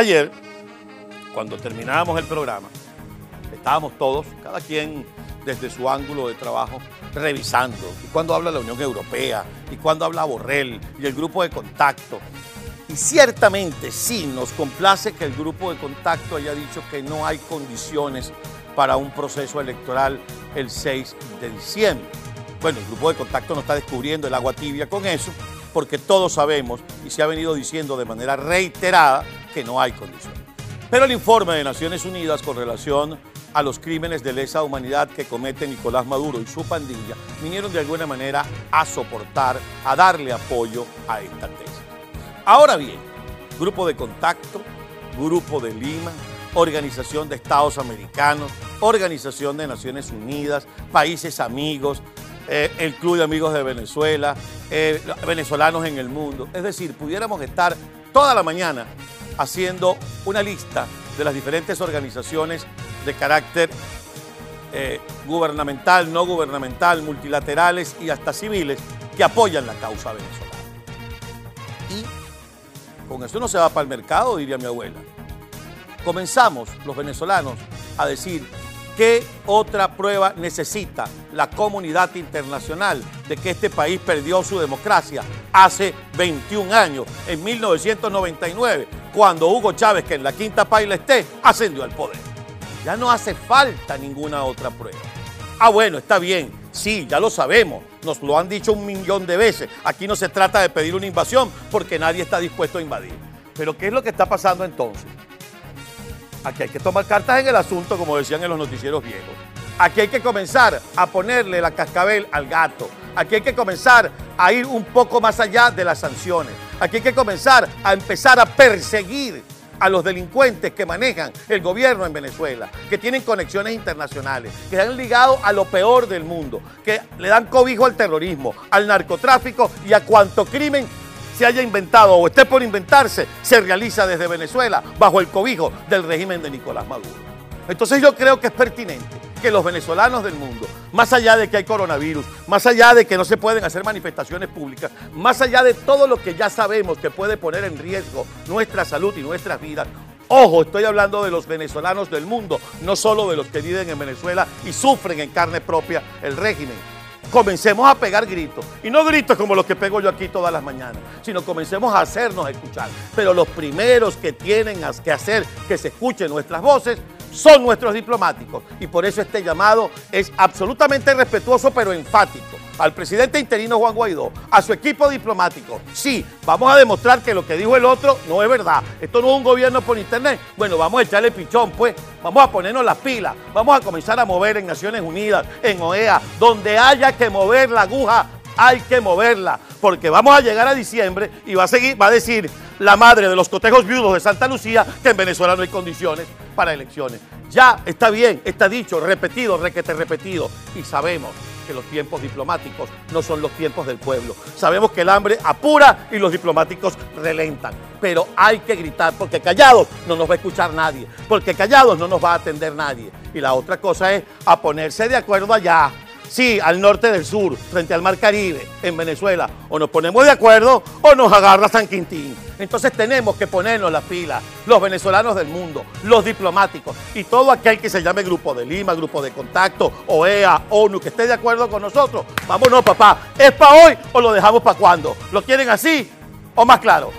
Ayer, cuando terminábamos el programa, estábamos todos, cada quien desde su ángulo de trabajo, revisando. Y cuando habla la Unión Europea, y cuando habla Borrell, y el grupo de contacto. Y ciertamente sí nos complace que el grupo de contacto haya dicho que no hay condiciones para un proceso electoral el 6 de diciembre. Bueno, el grupo de contacto no está descubriendo el agua tibia con eso, porque todos sabemos y se ha venido diciendo de manera reiterada que no hay condiciones. Pero el informe de Naciones Unidas con relación a los crímenes de lesa humanidad que comete Nicolás Maduro y su pandilla vinieron de alguna manera a soportar, a darle apoyo a esta tesis. Ahora bien, grupo de contacto, grupo de Lima, Organización de Estados Americanos, Organización de Naciones Unidas, países amigos, eh, el Club de Amigos de Venezuela, eh, venezolanos en el mundo. Es decir, pudiéramos estar toda la mañana haciendo una lista de las diferentes organizaciones de carácter eh, gubernamental, no gubernamental, multilaterales y hasta civiles que apoyan la causa venezolana. Y con eso no se va para el mercado, diría mi abuela. Comenzamos los venezolanos a decir qué otra prueba necesita la comunidad internacional de que este país perdió su democracia hace 21 años, en 1999, cuando Hugo Chávez, que en la quinta paila esté, ascendió al poder. Ya no hace falta ninguna otra prueba. Ah, bueno, está bien. Sí, ya lo sabemos. Nos lo han dicho un millón de veces. Aquí no se trata de pedir una invasión porque nadie está dispuesto a invadir. Pero ¿qué es lo que está pasando entonces? Aquí hay que tomar cartas en el asunto, como decían en los noticieros viejos. Aquí hay que comenzar a ponerle la cascabel al gato. Aquí hay que comenzar a ir un poco más allá de las sanciones. Aquí hay que comenzar a empezar a perseguir a los delincuentes que manejan el gobierno en Venezuela, que tienen conexiones internacionales, que se han a lo peor del mundo, que le dan cobijo al terrorismo, al narcotráfico y a cuanto crimen se haya inventado o esté por inventarse, se realiza desde Venezuela bajo el cobijo del régimen de Nicolás Maduro. Entonces yo creo que es pertinente que los venezolanos del mundo, más allá de que hay coronavirus, más allá de que no se pueden hacer manifestaciones públicas, más allá de todo lo que ya sabemos que puede poner en riesgo nuestra salud y nuestras vidas, Ojo, estoy hablando de los venezolanos del mundo, no solo de los que viven en Venezuela y sufren en carne propia el régimen. Comencemos a pegar gritos. Y no gritos como los que pego yo aquí todas las mañanas, sino comencemos a hacernos escuchar. Pero los primeros que tienen que hacer que se escuchen nuestras voces son nuestros diplomáticos. Y por eso este llamado es absolutamente respetuoso pero enfático al presidente interino Juan Guaidó, a su equipo diplomático. Sí, vamos a demostrar que lo que dijo el otro no es verdad. Esto no es un gobierno por internet. Bueno, vamos a echarle pichón, pues. Vamos a ponernos las pilas. Vamos a comenzar a mover en Naciones Unidas, en OEA, donde haya que mover la aguja, hay que moverla. Porque vamos a llegar a diciembre y va a seguir, va a decir la madre de los cotejos viudos de Santa Lucía que en Venezuela no hay condiciones para elecciones. Ya está bien, está dicho, repetido, requete repetido. Y sabemos que los tiempos diplomáticos no son los tiempos del pueblo. Sabemos que el hambre apura y los diplomáticos relentan. Pero hay que gritar porque callados no nos va a escuchar nadie, porque callados no nos va a atender nadie. Y la otra cosa es a ponerse de acuerdo allá Sí, al norte del sur, frente al mar Caribe, en Venezuela. O nos ponemos de acuerdo o nos agarra San Quintín. Entonces tenemos que ponernos las pilas, los venezolanos del mundo, los diplomáticos y todo aquel que se llame Grupo de Lima, Grupo de Contacto, OEA, ONU, que esté de acuerdo con nosotros. Vámonos, papá. ¿Es para hoy o lo dejamos para cuándo? ¿Lo quieren así o más claro?